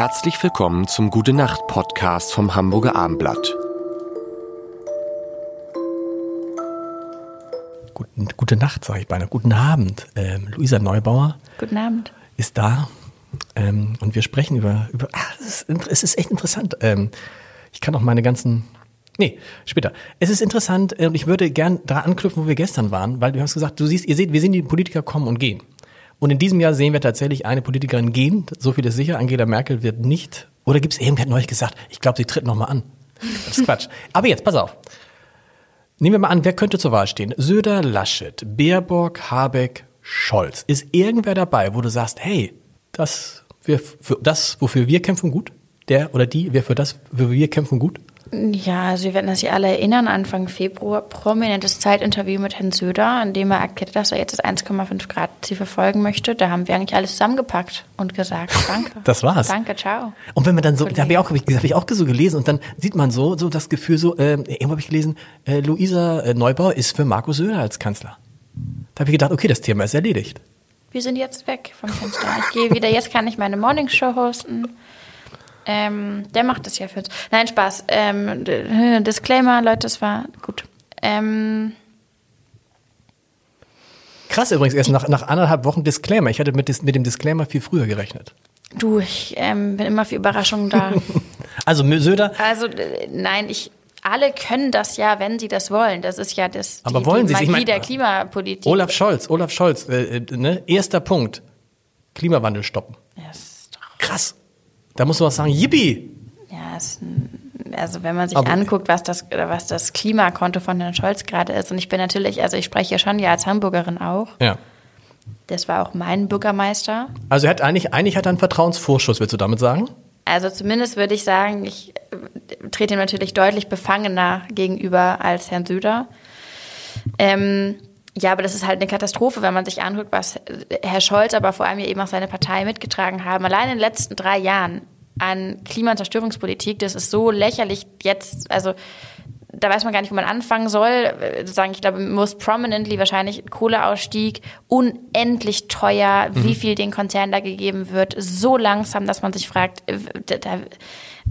Herzlich willkommen zum Gute Nacht Podcast vom Hamburger Armblatt. Guten, gute Nacht, sage ich beinahe. Guten Abend. Ähm, Luisa Neubauer Guten Abend. ist da ähm, und wir sprechen über. über ah, es, ist, es ist echt interessant. Ähm, ich kann auch meine ganzen. Nee, später. Es ist interessant äh, und ich würde gern da anknüpfen, wo wir gestern waren, weil du hast gesagt, du siehst, ihr seht, wir sehen die Politiker kommen und gehen. Und in diesem Jahr sehen wir tatsächlich eine Politikerin gehen. So viel ist sicher. Angela Merkel wird nicht. Oder gibt es irgendwer hat neulich gesagt, ich glaube, sie tritt nochmal an. Das ist Quatsch. Aber jetzt, pass auf. Nehmen wir mal an, wer könnte zur Wahl stehen? Söder, Laschet, Baerbock, Habeck, Scholz. Ist irgendwer dabei, wo du sagst, hey, das, wir, für das, wofür wir kämpfen, gut? Der oder die, wer für das, wofür wir kämpfen, gut? Ja, also wir werden das sich alle erinnern, Anfang Februar, prominentes Zeitinterview mit Herrn Söder, in dem er erklärt, dass er jetzt das 1,5 Grad Ziel verfolgen möchte. Da haben wir eigentlich alles zusammengepackt und gesagt, danke. Das war's. Danke, ciao. Und wenn man dann so, da Kollege. habe ich auch, hab ich, auch so gelesen und dann sieht man so, so das Gefühl so, äh, irgendwo habe ich gelesen, äh, Luisa äh, Neubauer ist für Markus Söder als Kanzler. Da habe ich gedacht, okay, das Thema ist erledigt. Wir sind jetzt weg vom Fenster. Ich gehe wieder, jetzt kann ich meine Morningshow hosten. Ähm, der macht das ja für uns. Nein, Spaß. Ähm, d- Disclaimer, Leute, das war gut. Ähm, Krass übrigens, erst nach, nach anderthalb Wochen Disclaimer. Ich hatte mit, dis, mit dem Disclaimer viel früher gerechnet. du, ich ähm, bin immer für Überraschungen da. Also Söder, Also äh, nein, ich alle können das ja, wenn sie das wollen. Das ist ja das Aber die, wollen die sie es? Ich Magie mein- der Klimapolitik. Olaf Scholz, Olaf Scholz, äh, äh, ne? erster Punkt. Klimawandel stoppen. Doch, Krass. Da musst du was sagen, yippie. ja, ist ein, also wenn man sich Aber- anguckt, was das was das Klimakonto von Herrn Scholz gerade ist und ich bin natürlich, also ich spreche ja schon ja als Hamburgerin auch. Ja. Das war auch mein Bürgermeister. Also er hat eigentlich, eigentlich hat er einen Vertrauensvorschuss, willst du damit sagen? Also zumindest würde ich sagen, ich äh, trete ihm natürlich deutlich befangener gegenüber als Herrn Söder. Ähm, ja, aber das ist halt eine Katastrophe, wenn man sich anguckt, was Herr Scholz, aber vor allem ja eben auch seine Partei mitgetragen haben. Allein in den letzten drei Jahren an Klima- und Zerstörungspolitik, das ist so lächerlich jetzt, also da weiß man gar nicht, wo man anfangen soll. Äh, Sagen, ich glaube, most prominently wahrscheinlich Kohleausstieg, unendlich teuer, wie viel den Konzernen da gegeben wird, so langsam, dass man sich fragt, äh,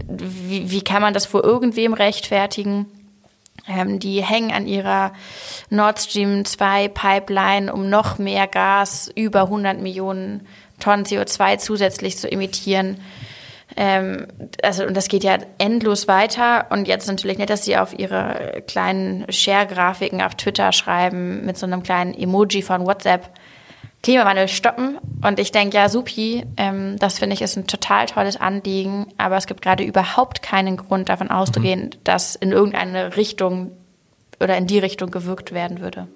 wie, wie kann man das vor irgendwem rechtfertigen? Ähm, die hängen an ihrer Nord Stream 2 Pipeline, um noch mehr Gas, über 100 Millionen Tonnen CO2 zusätzlich zu emittieren. Ähm, also, und das geht ja endlos weiter. Und jetzt natürlich nett, dass sie auf ihre kleinen Share-Grafiken auf Twitter schreiben mit so einem kleinen Emoji von WhatsApp. Klimawandel stoppen. Und ich denke, ja, supi, ähm, das finde ich ist ein total tolles Anliegen. Aber es gibt gerade überhaupt keinen Grund davon auszugehen, dass in irgendeine Richtung oder in die Richtung gewirkt werden würde.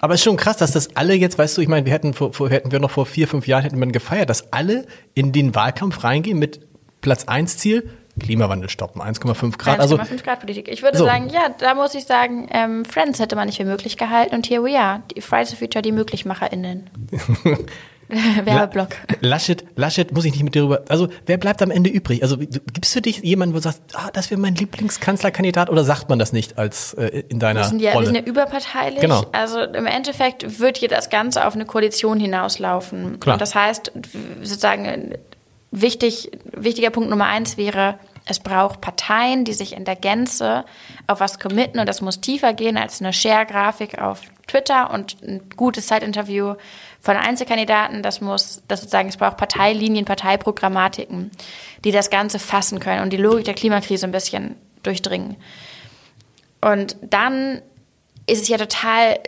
Aber es ist schon krass, dass das alle jetzt, weißt du, ich meine, wir hätten, vor, vor, hätten wir noch vor vier, fünf Jahren hätten wir gefeiert, dass alle in den Wahlkampf reingehen mit Platz 1 Ziel, Klimawandel stoppen, 1,5 Grad. Also 1,5 Grad Politik. Ich würde So. sagen, ja, da muss ich sagen, ähm, Friends hätte man nicht für möglich gehalten und here we are. Die Fridays for Future, die MöglichmacherInnen. Werbeblock. Laschet, Laschet muss ich nicht mit dir rüber. Also wer bleibt am Ende übrig? Also gibt es für dich jemanden, wo du sagst, ah, das wäre mein Lieblingskanzlerkandidat oder sagt man das nicht als äh, in deiner Wir sind ja, wir Rolle? sind ja überparteilich. Genau. Also im Endeffekt wird hier das Ganze auf eine Koalition hinauslaufen. Klar. Und das heißt, sozusagen wichtig, wichtiger Punkt Nummer eins wäre, es braucht Parteien, die sich in der Gänze auf was committen und das muss tiefer gehen als eine Share-Grafik auf Twitter und ein gutes Zeitinterview von Einzelkandidaten. Das muss, das sozusagen, es braucht Parteilinien, Parteiprogrammatiken, die das Ganze fassen können und die Logik der Klimakrise ein bisschen durchdringen. Und dann ist es ja total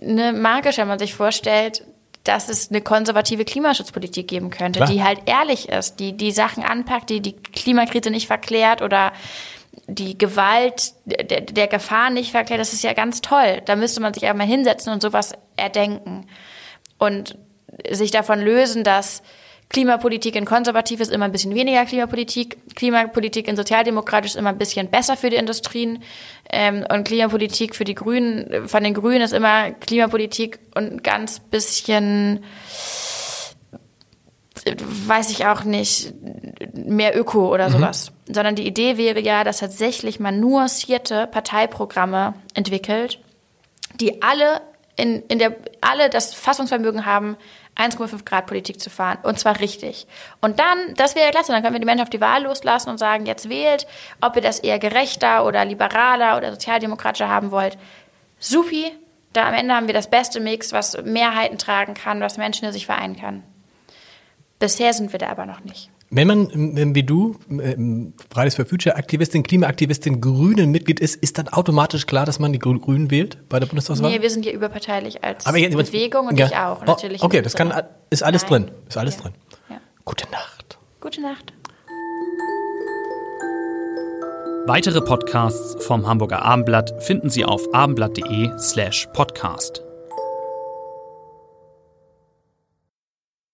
ne, magisch, wenn man sich vorstellt, dass es eine konservative Klimaschutzpolitik geben könnte, Klar. die halt ehrlich ist, die die Sachen anpackt, die die Klimakrise nicht verklärt oder die Gewalt der, der Gefahr nicht verklärt. Das ist ja ganz toll. Da müsste man sich aber mal hinsetzen und sowas erdenken und sich davon lösen, dass Klimapolitik in konservativ ist immer ein bisschen weniger Klimapolitik, Klimapolitik in sozialdemokratisch ist immer ein bisschen besser für die Industrien. Ähm, und Klimapolitik für die Grünen, von den Grünen ist immer Klimapolitik und ein ganz bisschen, weiß ich auch nicht, mehr Öko oder sowas. Sondern die Idee wäre ja, dass tatsächlich man nuancierte Parteiprogramme entwickelt, die alle in, in der alle das Fassungsvermögen haben, 1,5 Grad Politik zu fahren. Und zwar richtig. Und dann, das wäre klasse, dann können wir die Menschen auf die Wahl loslassen und sagen, jetzt wählt, ob ihr das eher gerechter oder liberaler oder sozialdemokratischer haben wollt. Supi, da am Ende haben wir das beste Mix, was Mehrheiten tragen kann, was Menschen in sich vereinen kann. Bisher sind wir da aber noch nicht. Wenn man wie du, ähm, Fridays for Future Aktivistin, Klimaaktivistin, Grünen Mitglied ist, ist dann automatisch klar, dass man die Grünen wählt bei der Bundestagswahl? Nee, wir sind ja überparteilich als Aber jetzt- Bewegung und ja. ich auch. Oh, Natürlich okay, in das kann, ist alles Nein. drin. Ist alles Ja. drin. Ja. Gute Nacht. Gute Nacht. Weitere Podcasts vom Hamburger Abendblatt finden Sie auf abendblatt.de slash podcast.